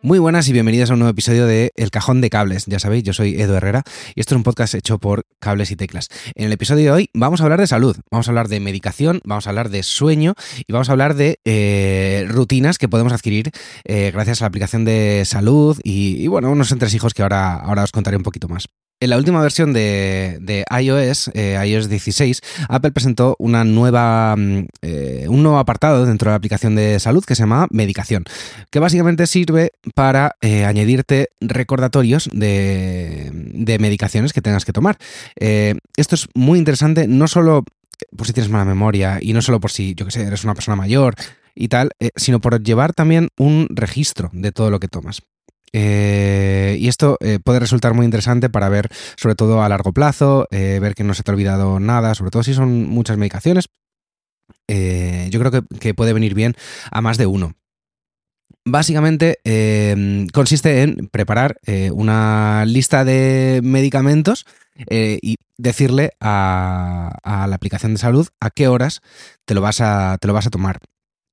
Muy buenas y bienvenidos a un nuevo episodio de El Cajón de Cables. Ya sabéis, yo soy Edu Herrera y esto es un podcast hecho por Cables y Teclas. En el episodio de hoy vamos a hablar de salud, vamos a hablar de medicación, vamos a hablar de sueño y vamos a hablar de eh, rutinas que podemos adquirir eh, gracias a la aplicación de salud y, y, bueno, unos entresijos que ahora, ahora os contaré un poquito más. En la última versión de, iOS, eh, iOS 16, Apple presentó una nueva, eh, un nuevo apartado dentro de la aplicación de salud que se llama Medicación, que básicamente sirve para eh, añadirte recordatorios de, de, medicaciones que tengas que tomar. Esto es muy interesante, no solo por si tienes mala memoria y no solo por si, yo que sé, eres una persona mayor y tal, sino por llevar también un registro de todo lo que tomas. Eh, y esto eh, puede resultar muy interesante para ver, sobre todo a largo plazo, eh, ver que no se te ha olvidado nada, sobre todo si son muchas medicaciones. Yo creo que, puede venir bien a más de uno. Básicamente eh, consiste en preparar una lista de medicamentos y decirle a, la aplicación de salud a qué horas te lo vas a, te lo vas a tomar.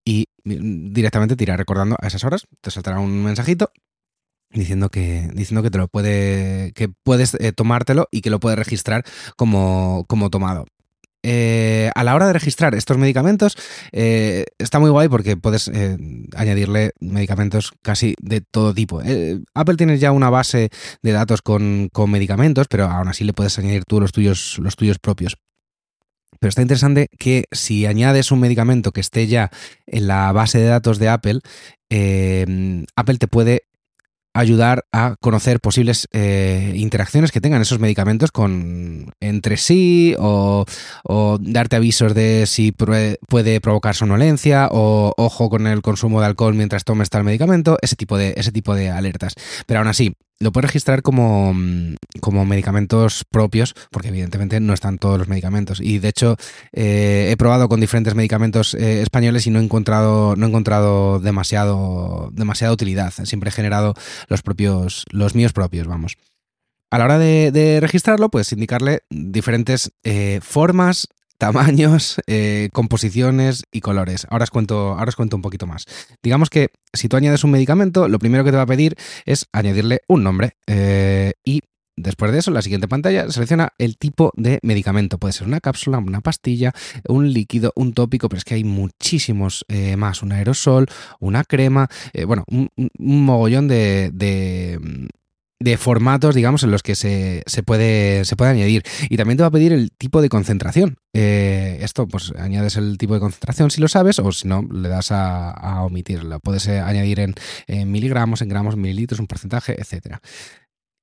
Y directamente te recordando a esas horas, te saltará un mensajito diciendo que diciendo que te lo puede que puedes eh, tomártelo y que lo puedes registrar como, como tomado eh, a la hora de registrar estos medicamentos eh, está muy guay porque puedes añadirle medicamentos casi de todo tipo. Apple tiene ya una base de datos con, con, medicamentos, pero aún así le puedes añadir tú los tuyos, los tuyos propios. Pero está interesante que si añades un medicamento que esté ya en la base de datos de Apple, Apple te puede ayudar a conocer posibles eh, interacciones que tengan esos medicamentos con entre sí o, darte avisos de si puede, provocar somnolencia o ojo con el consumo de alcohol mientras tomes tal medicamento, ese tipo de, ese tipo de alertas. Pero aún así, lo puedes registrar como, como, medicamentos propios, porque evidentemente no están todos los medicamentos. Y de hecho, eh, he probado con diferentes medicamentos eh, españoles y no he encontrado, no he encontrado demasiado, demasiada utilidad. Siempre he generado los propios, los míos propios, vamos. A la hora de, registrarlo, puedes indicarle diferentes eh, formas, tamaños, eh, composiciones y colores. Ahora os, cuento, ahora os cuento un poquito más. Digamos que si tú añades un medicamento, lo primero que te va a pedir es añadirle un nombre eh, y Después de eso, en la siguiente pantalla selecciona el tipo de medicamento. Puede ser una cápsula, una pastilla, un líquido, un tópico, pero es que hay muchísimos eh, más. Un aerosol, una crema, bueno, un, mogollón de, de formatos, digamos, en los que se, se, puede, se puede añadir. Y también te va a pedir el tipo de concentración. Eh, esto, pues añades el tipo de concentración si lo sabes, o si no, le das a, omitirlo. Puedes añadir en, en, miligramos, en gramos, mililitros, un porcentaje, etcétera.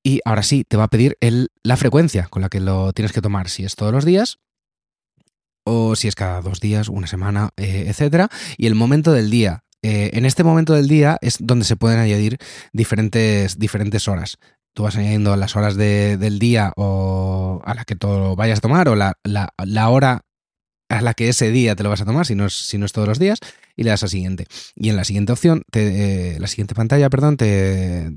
Y ahora sí, te va a pedir el, la frecuencia con la que lo tienes que tomar, si es todos los días o si es cada dos días, una semana, eh, etcétera, y el momento del día. Eh, en este momento del día es donde se pueden añadir diferentes, diferentes horas. Tú vas añadiendo las horas de, del día o a la que tú vayas a tomar o la, la, la hora a la que ese día te lo vas a tomar, si no si no es todos los días, y le das a siguiente. Y en la siguiente opción, te, eh, la siguiente pantalla, perdón, te,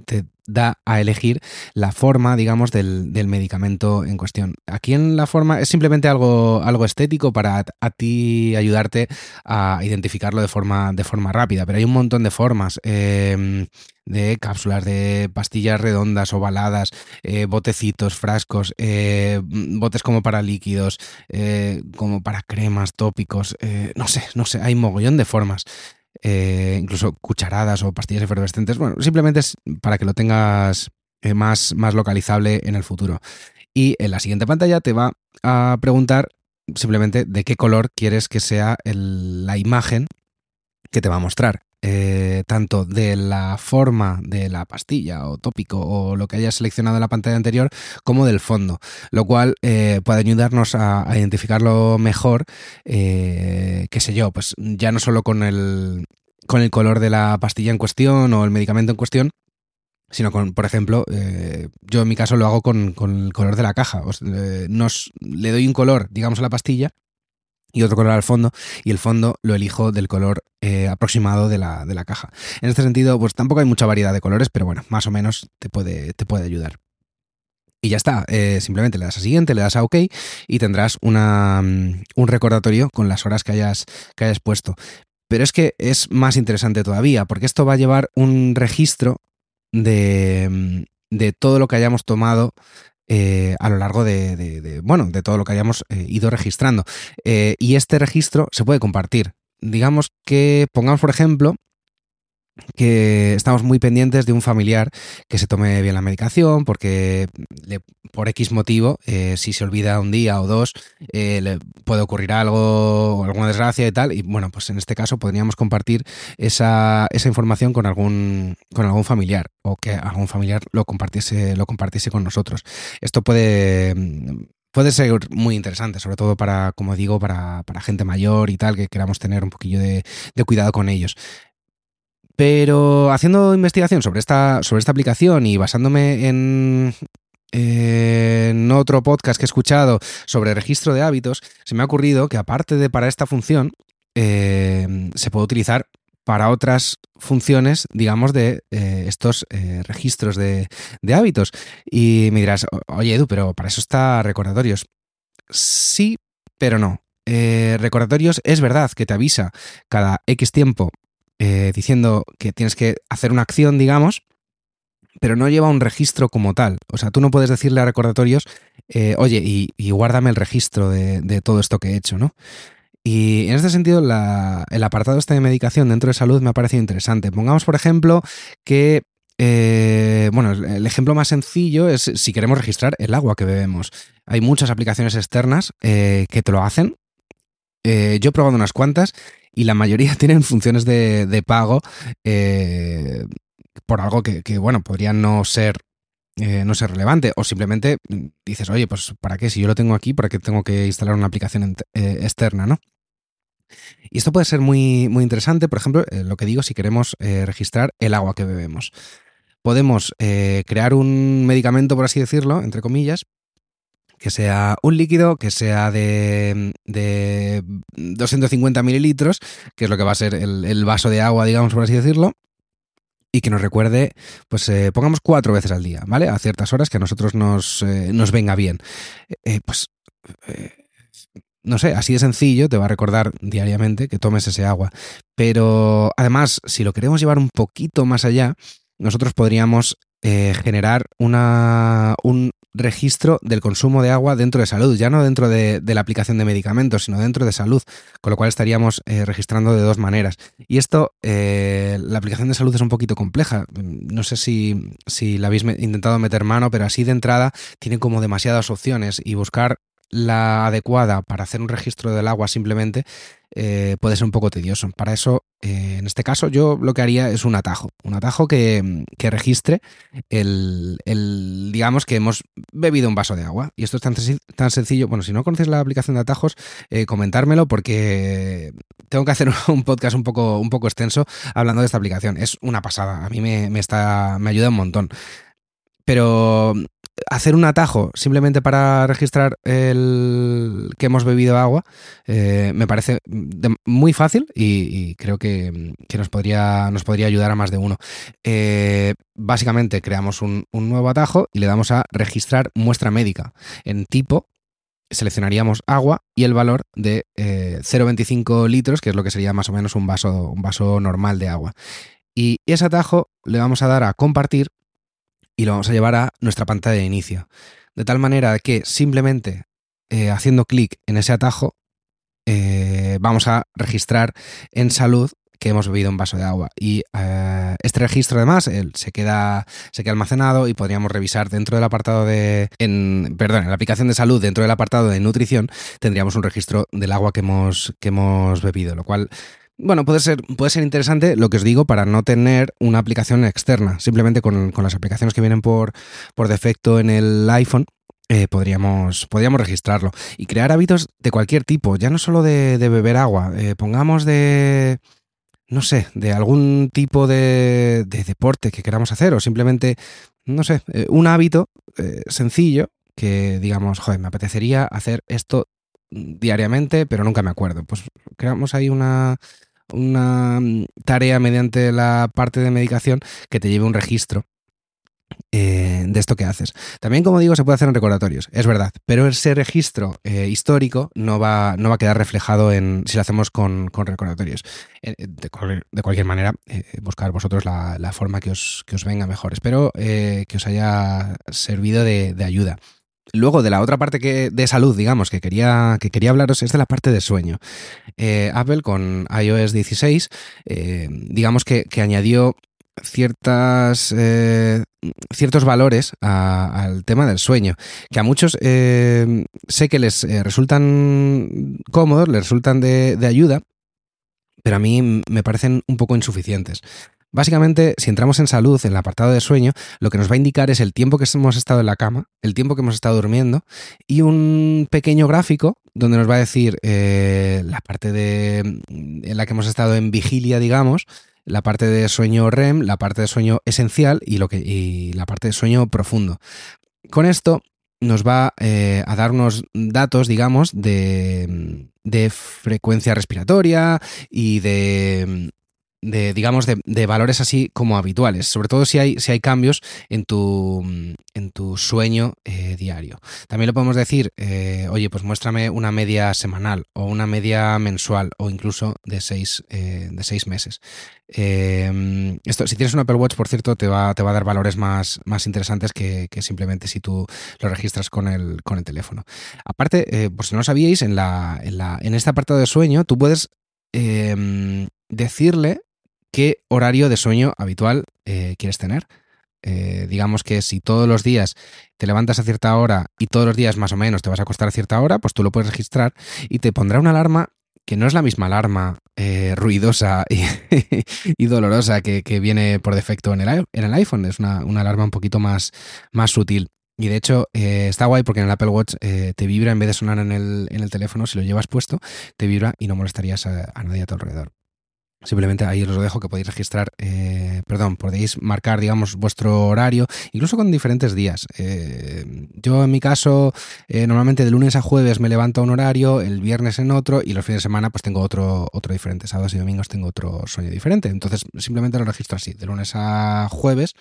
da a elegir la forma, digamos, del, del, medicamento en cuestión. Aquí en la forma es simplemente algo, algo estético para a ti ayudarte a identificarlo de forma, de forma rápida, pero hay un montón de formas. Eh, de cápsulas, de pastillas redondas, ovaladas, eh, botecitos, frascos, eh, botes como para líquidos, como para cremas, tópicos, no sé, no sé, hay mogollón de formas. Eh, incluso cucharadas o pastillas efervescentes. Bueno, simplemente es para que lo tengas eh, más, más localizable en el futuro. Y en la siguiente pantalla te va a preguntar simplemente de qué color quieres que sea la imagen que te va a mostrar. Eh, tanto de la forma de la pastilla o tópico o lo que hayas seleccionado en la pantalla anterior como del fondo, lo cual eh, puede ayudarnos a, identificarlo mejor, eh, qué sé yo, pues ya no solo con el, con el color de la pastilla en cuestión o el medicamento en cuestión, sino con, por ejemplo, eh, yo en mi caso lo hago con, con el color de la caja. Os, nos, le doy un color, digamos, a la pastilla y otro color al fondo, y el fondo lo elijo del color eh, aproximado de la, de la, caja. En este sentido, pues tampoco hay mucha variedad de colores, pero bueno, más o menos te puede, te puede ayudar. Y ya está, eh, simplemente le das a siguiente, le das a OK y tendrás una, um, un recordatorio con las horas que hayas, que hayas puesto. Pero es que es más interesante todavía, porque esto va a llevar un registro de, de todo lo que hayamos tomado eh, a lo largo de, de, bueno, de todo lo que hayamos eh, ido registrando. Eh, y este registro se puede compartir. Digamos que pongamos, por ejemplo, que estamos muy pendientes de un familiar que se tome bien la medicación porque por X motivo, eh, si se olvida un día o dos, eh, le puede ocurrir algo, alguna desgracia y tal. Y bueno, pues en este caso podríamos compartir esa, esa información con algún, con algún familiar o que algún familiar lo compartiese, lo compartiese con nosotros. Esto puede puede ser muy interesante, sobre todo para, como digo, para, para, gente mayor y tal, que queramos tener un poquillo de cuidado con ellos. Pero haciendo investigación sobre esta, sobre esta aplicación y basándome en, otro podcast que he escuchado sobre registro de hábitos, se me ha ocurrido que aparte de para esta función, eh, se puede utilizar para otras funciones, digamos, de eh, estos eh, registros de, de, hábitos. Y me dirás, oye Edu, pero para eso está recordatorios. Sí, pero no. Recordatorios es verdad que te avisa cada X tiempo eh, diciendo que tienes que hacer una acción, digamos, pero no lleva un registro como tal. O sea, tú no puedes decirle a recordatorios, eh, oye, y, guárdame el registro de, todo esto que he hecho, ¿no? Y en este sentido, el apartado este de medicación dentro de salud me ha parecido interesante. Pongamos, por ejemplo, que eh, bueno, el ejemplo más sencillo es si queremos registrar el agua que bebemos. Hay muchas aplicaciones externas que te lo hacen. Yo he probado unas cuantas y la mayoría tienen funciones de, de pago eh, por algo que, que, bueno, podría no ser eh, no ser relevante o simplemente dices, oye, pues ¿para qué? Si yo lo tengo aquí, ¿para qué tengo que instalar una aplicación eh, externa, no? Y esto puede ser muy, muy interesante, por ejemplo, lo que digo, si queremos registrar el agua que bebemos. Podemos crear un medicamento, por así decirlo, entre comillas, que sea un líquido, que sea de, de 250 mililitros, que es lo que va a ser el, vaso de agua, digamos, por así decirlo, y que nos recuerde, pues eh, pongamos cuatro veces al día, ¿vale? A ciertas horas que a nosotros nos, eh, nos venga bien. Eh, pues, no sé, así de sencillo te va a recordar diariamente que tomes ese agua. Pero además, si lo queremos llevar un poquito más allá, nosotros podríamos generar una, un registro del consumo de agua dentro de salud, ya no dentro de, de la aplicación de medicamentos, sino dentro de salud, con lo cual estaríamos eh, registrando de dos maneras. Y esto, eh, la aplicación de salud es un poquito compleja. No sé si, si la habéis intentado meter mano, pero así de entrada tiene como demasiadas opciones y buscar la adecuada para hacer un registro del agua simplemente eh, puede ser un poco tedioso. Para eso, eh, en este caso, yo lo que haría es un atajo. Un atajo que, que registre el, el, digamos, que hemos bebido un vaso de agua. Y esto es tan, tan sencillo. Bueno, si no conoces la aplicación de atajos, eh, comentármelo porque tengo que hacer un podcast un poco, un poco extenso hablando de esta aplicación. Es una pasada. A mí me, me está, me ayuda un montón. Pero hacer un atajo simplemente para registrar el que hemos bebido agua eh, me parece muy fácil y, creo que, que nos, podría, nos podría ayudar a más de uno. Eh, básicamente creamos un, un nuevo atajo y le damos a registrar muestra médica. En tipo seleccionaríamos agua y el valor de eh, 0,25 litros, que es lo que sería más o menos un vaso, un vaso normal de agua. Y ese atajo le vamos a dar a compartir y lo vamos a llevar a nuestra pantalla de inicio. De tal manera que simplemente eh, haciendo clic en ese atajo eh, vamos a registrar en salud que hemos bebido un vaso de agua. Y eh, este registro además él, se, queda, se queda almacenado y podríamos revisar dentro del apartado de... En, perdón, en la aplicación de salud, dentro del apartado de nutrición, tendríamos un registro del agua que hemos, que hemos bebido, lo cual bueno, puede ser, puede ser interesante lo que os digo para no tener una aplicación externa. Simplemente con, con las aplicaciones que vienen por, por defecto en el iPhone. eh, podríamos, podríamos registrarlo y crear hábitos de cualquier tipo, ya no solo de, de beber agua, eh, pongamos de, no sé, de algún tipo de, de deporte que queramos hacer o simplemente, no sé, eh, un hábito sencillo que digamos, joder, me apetecería hacer esto diariamente, pero nunca me acuerdo. Pues creamos ahí una, una mm, tarea mediante la parte de medicación que te lleve un registro eh, de esto que haces. También, como digo, se puede hacer en recordatorios, es verdad, pero ese registro eh, histórico no va, no va a quedar reflejado en si lo hacemos con, con recordatorios. Eh, de, de cualquier manera, buscar vosotros la, la forma que os, que os venga mejor. Espero que os haya servido de, de ayuda. Luego, de la otra parte que, de salud, digamos, que quería, que quería hablaros, es de la parte de sueño. Eh, Apple con iOS 16, eh, digamos que, que añadió ciertas, eh, ciertos valores al tema del sueño, que a muchos sé que les resultan cómodos, les resultan de, de ayuda, pero a mí me parecen un poco insuficientes. Básicamente, si entramos en salud, en el apartado de sueño, lo que nos va a indicar es el tiempo que hemos estado en la cama, el tiempo que hemos estado durmiendo y un pequeño gráfico donde nos va a decir eh, la parte de, en la que hemos estado en vigilia, digamos, la parte de sueño REM, la parte de sueño esencial y, lo que, y la parte de sueño profundo. Con esto nos va eh, a dar unos datos, digamos, de, de frecuencia respiratoria y de, de digamos, de, de, valores así como habituales, sobre todo si hay, si hay cambios en tu, en tu sueño eh, diario. También lo podemos decir, eh, oye, pues muéstrame una media semanal o una media mensual o incluso de seis, eh, de seis meses. Eh, esto, si tienes un Apple Watch, por cierto, te va, te va a dar valores más, más interesantes que, que, simplemente si tú lo registras con el, con el teléfono. Aparte, por si no lo sabíais, en, la, en, la, en este apartado de sueño, tú puedes eh, decirle qué horario de sueño habitual eh, quieres tener. Eh, digamos que si todos los días te levantas a cierta hora y todos los días más o menos te vas a acostar a cierta hora, pues tú lo puedes registrar y te pondrá una alarma que no es la misma alarma eh, ruidosa y, dolorosa que, viene por defecto en el, en el iPhone, es una, alarma un poquito más, más sutil. Y de hecho está guay porque en el Apple Watch te vibra en vez de sonar en el, en el, teléfono, si lo llevas puesto, te vibra y no molestarías a, a nadie a tu alrededor. Simplemente ahí os lo dejo que podéis registrar, eh, perdón, podéis marcar, digamos, vuestro horario, incluso con diferentes días. Eh, yo en mi caso, eh, normalmente de lunes a jueves me levanto a un horario, el viernes en otro y los fines de semana pues tengo otro, otro diferente. Sábados y domingos tengo otro sueño diferente. Entonces simplemente lo registro así, de lunes a jueves.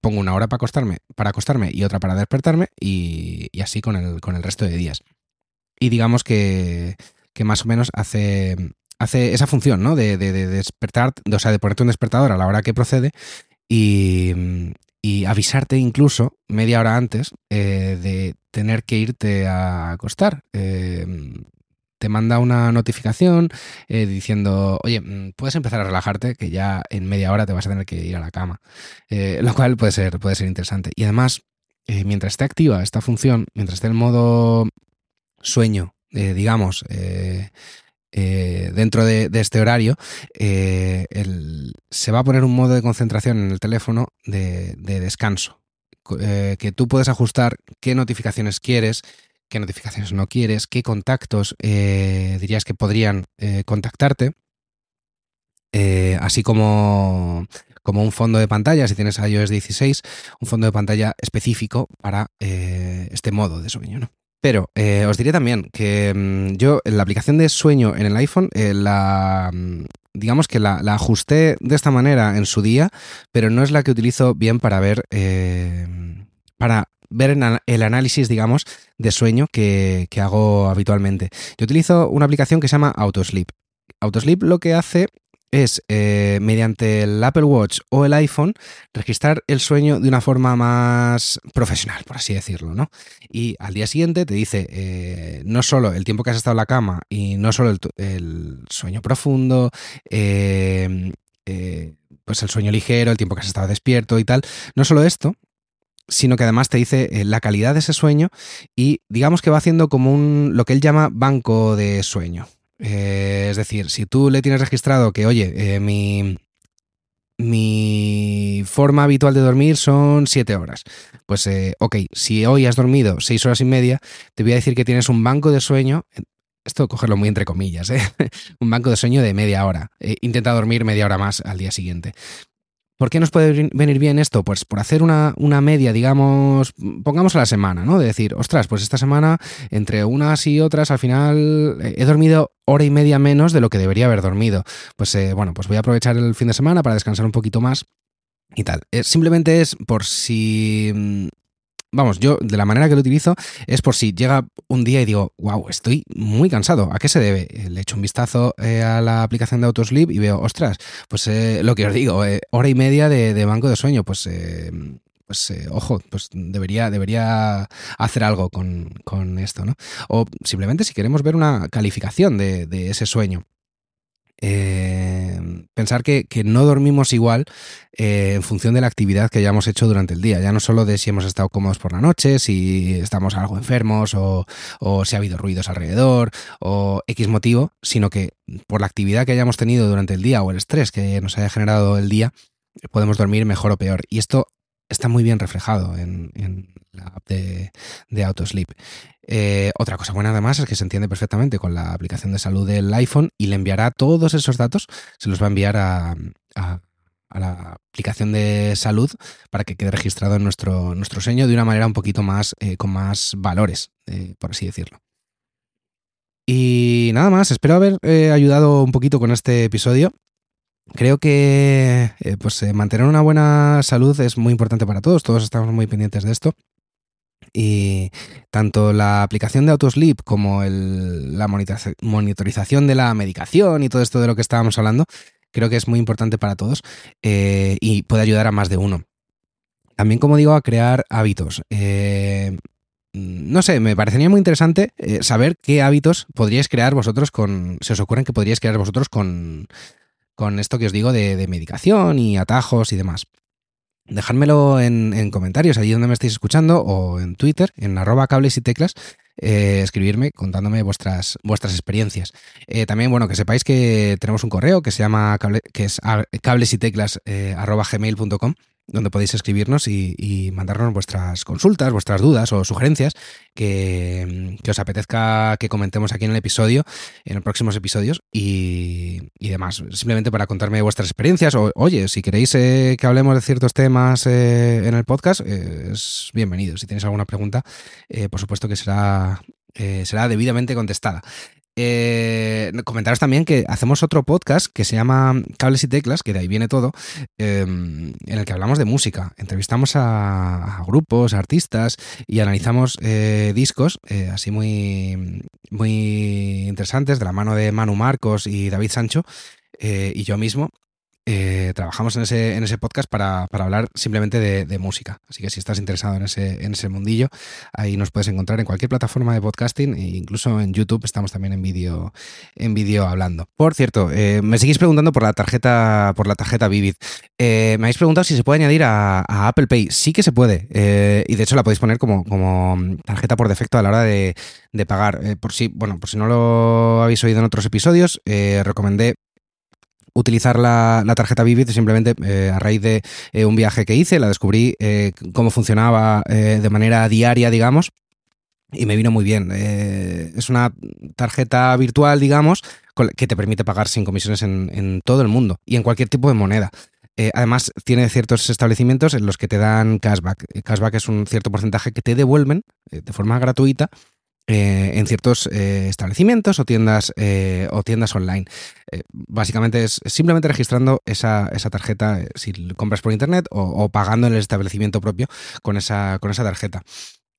Pongo una hora para acostarme, para acostarme y otra para despertarme y, y así con el, con el resto de días. Y digamos que, que más o menos hace, hace esa función, ¿no? De, de, de, despertar, o sea, de ponerte un despertador a la hora que procede y, avisarte incluso media hora antes eh, de tener que irte a acostar. Eh, te manda una notificación eh, diciendo, oye, mm, puedes empezar a relajarte, que ya en media hora te vas a tener que ir a la cama. Eh, lo cual puede ser, puede ser interesante. Y además, mientras esté activa esta función, mientras esté en modo sueño, digamos, eh, dentro de, este horario, eh, se va a poner un modo de concentración en el teléfono de, de descanso, eh, que tú puedes ajustar qué notificaciones quieres, qué notificaciones no quieres, qué contactos dirías que podrían contactarte, así como, como un fondo de pantalla, si tienes iOS 16, un fondo de pantalla específico para este modo de sueño. Pero eh, os diré también que mm, yo la aplicación de sueño en el iPhone, eh, la, mm, digamos que la, ajusté de esta manera en su día, pero no es la que utilizo bien para ver, eh, para ver el análisis, digamos, de sueño que, que hago habitualmente. Yo utilizo una aplicación que se llama Autosleep. Autosleep lo que hace es, eh, mediante el Apple Watch o el iPhone, registrar el sueño de una forma más profesional, por así decirlo, ¿no? Y al día siguiente te dice eh, no solo el tiempo que has estado en la cama y no solo el, sueño profundo, eh, pues el sueño ligero, el tiempo que has estado despierto y tal, no solo esto, sino que además te dice la calidad de ese sueño y digamos que va haciendo como un lo que él llama banco de sueño. Eh, es decir, si tú le tienes registrado que, oye, eh, mi, mi forma habitual de dormir son 7 horas. Pues, eh, ok, si hoy has dormido 6 horas y media, te voy a decir que tienes un banco de sueño. Esto cogerlo muy entre comillas, ¿eh? un banco de sueño de media hora. Intenta dormir media hora más al día siguiente. ¿Por qué nos puede ven- venir bien esto? Pues por hacer una, una media, digamos, pongamos a la semana, ¿no? De decir, ostras, pues esta semana, entre unas y otras, al final eh, he dormido hora y media menos de lo que debería haber dormido. Pues eh, bueno, pues voy a aprovechar el fin de semana para descansar un poquito más y tal. Simplemente es por si... Vamos, yo de la manera que lo utilizo es por si llega un día y digo, wow, estoy muy cansado. ¿A qué se debe? Eh, Le echo un vistazo eh, a la aplicación de Autosleep y veo, ostras, pues eh, lo que os digo, hora y media de, banco de sueño, pues, pues ojo, pues debería, debería hacer algo con, con esto, ¿no? O simplemente si queremos ver una calificación de ese sueño. Eh, pensar que, no dormimos igual eh, en función de la actividad que hayamos hecho durante el día, ya no solo de si hemos estado cómodos por la noche, si estamos algo enfermos o, si ha habido ruidos alrededor o X motivo, sino que por la actividad que hayamos tenido durante el día o el estrés que nos haya generado el día, podemos dormir mejor o peor. Y esto está muy bien reflejado en, la app de Autosleep. Eh, otra cosa buena además es que se entiende perfectamente con la aplicación de salud del iPhone y le enviará todos esos datos, se los va a enviar a, la aplicación de salud para que quede registrado en nuestro, nuestro sueño de una manera un poquito más, eh, con más valores, eh, por así decirlo. Y nada más, espero haber ayudado un poquito con este episodio. Creo que pues, mantener una buena salud es muy importante para todos, todos estamos muy pendientes de esto. Y tanto la aplicación de Autosleep como el- la monitoriza- monitorización de la medicación y todo esto de lo que estábamos hablando, creo que es muy importante para todos eh, y puede ayudar a más de uno. También, como digo, a crear hábitos. Eh, no sé, me parecería muy interesante eh, saber qué hábitos podríais crear vosotros con. Se os ocurren que podríais crear vosotros con, con esto que os digo de medicación y atajos y demás. Dejádmelo en, en comentarios, allí donde me estéis escuchando, o en Twitter, en arroba cables y teclas, eh, escribirme contándome vuestras, vuestras experiencias. Eh, también, bueno, que sepáis que tenemos un correo que se llama que es cables y teclas eh, donde podéis escribirnos y, mandarnos vuestras consultas, vuestras dudas o sugerencias que, os apetezca que comentemos aquí en el episodio, en los próximos episodios y, y demás. Simplemente para contarme vuestras experiencias o, oye, si queréis eh, que hablemos de ciertos temas eh, en el podcast, eh, es bienvenido. Si tenéis alguna pregunta, por supuesto que será, será debidamente contestada. Eh, comentaros también que hacemos otro podcast que se llama Cables y Teclas, que de ahí viene todo, eh, en el que hablamos de música. Entrevistamos a, grupos, a artistas y analizamos eh, discos eh, así muy, muy interesantes de la mano de Manu Marcos y David Sancho y yo mismo. Eh, trabajamos en ese, en ese podcast para, para hablar simplemente de, música. Así que si estás interesado en ese, en ese mundillo, ahí nos puedes encontrar en cualquier plataforma de podcasting e incluso en YouTube estamos también en vídeo en hablando. Por cierto, eh, me seguís preguntando por la tarjeta por la tarjeta Vivid. Eh, me habéis preguntado si se puede añadir a, a Apple Pay. Sí que se puede. y de hecho la podéis poner como, como tarjeta por defecto a la hora de, de pagar. Por si, bueno, por si no lo habéis oído en otros episodios, recomendé utilizar la, la tarjeta Vivid simplemente eh, a raíz de eh, un viaje que hice, la descubrí eh, cómo funcionaba de manera diaria, digamos, y me vino muy bien. Es una tarjeta virtual, digamos, que te permite pagar sin comisiones en, en todo el mundo y en cualquier tipo de moneda. Además, tiene ciertos establecimientos en los que te dan cashback. Cashback es un cierto porcentaje que te devuelven de forma gratuita eh, en ciertos eh, establecimientos o tiendas, eh, o tiendas online. Eh, básicamente es simplemente registrando esa, esa tarjeta eh, si compras por internet o, o pagando en el establecimiento propio con esa, con esa tarjeta.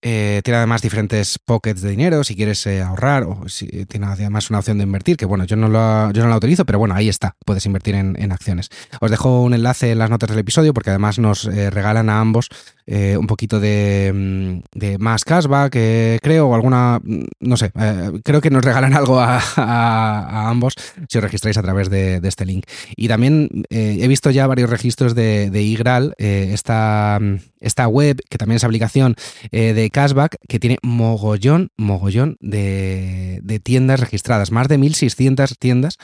Eh, tiene además diferentes pockets de dinero si quieres eh, ahorrar o si tiene además una opción de invertir que bueno yo no, la, yo no la utilizo pero bueno ahí está puedes invertir en, en acciones. Os dejo un enlace en las notas del episodio porque además nos eh, regalan a ambos eh, un poquito de, mm, de más cashback eh, creo o alguna mm, no sé eh, creo que nos regalan algo a, a- ambos si os registráis a través de, de este link. Y también eh, he visto ya varios registros de, de iGral eh, esta, mm, esta web que también es aplicación eh, de cashback que tiene mogollón, mogollón de, tiendas registradas, más de 1.600 tiendas.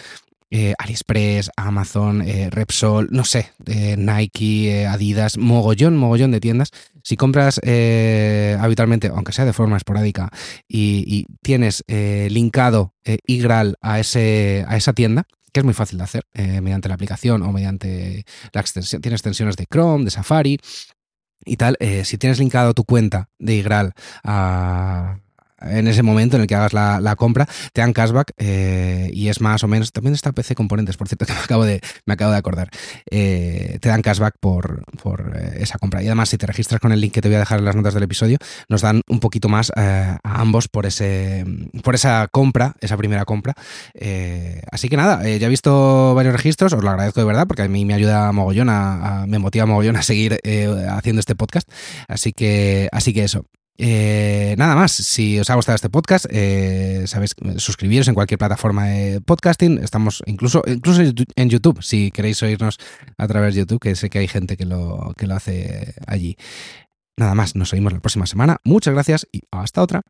eh, AliExpress, Amazon, eh, Repsol, no sé, eh, Nike, Adidas, mogollón, mogollón de tiendas. Si compras habitualmente, aunque sea de forma esporádica, y, tienes linkado iGral a, ese, a esa tienda, que es muy fácil de hacer mediante la aplicación o mediante la extensión, tiene extensiones de Chrome, de Safari, y tal, eh, si tienes linkado tu cuenta de Igral a- en ese momento en el que hagas la, compra, te dan cashback eh, y es más o menos, también está PC Componentes, por cierto, que me acabo de, me acabo de acordar, Eh, te dan cashback por, por eh, esa compra. Y además, si te registras con el link que te voy a dejar en las notas del episodio, nos dan un poquito más a ambos por, ese, por esa compra, esa primera compra. Así que nada, ya he visto varios registros, os lo agradezco de verdad, porque a mí me ayuda mogollón, a, a- me motiva mogollón a seguir haciendo este podcast. Así que, así que eso. Eh, nada más, si os ha gustado este podcast, eh, sabéis, suscribiros en cualquier plataforma de podcasting. Estamos incluso, incluso en YouTube, si queréis oírnos a través de YouTube, que sé que hay gente que lo, que lo hace allí. Nada más, nos oímos la próxima semana. Muchas gracias y hasta otra.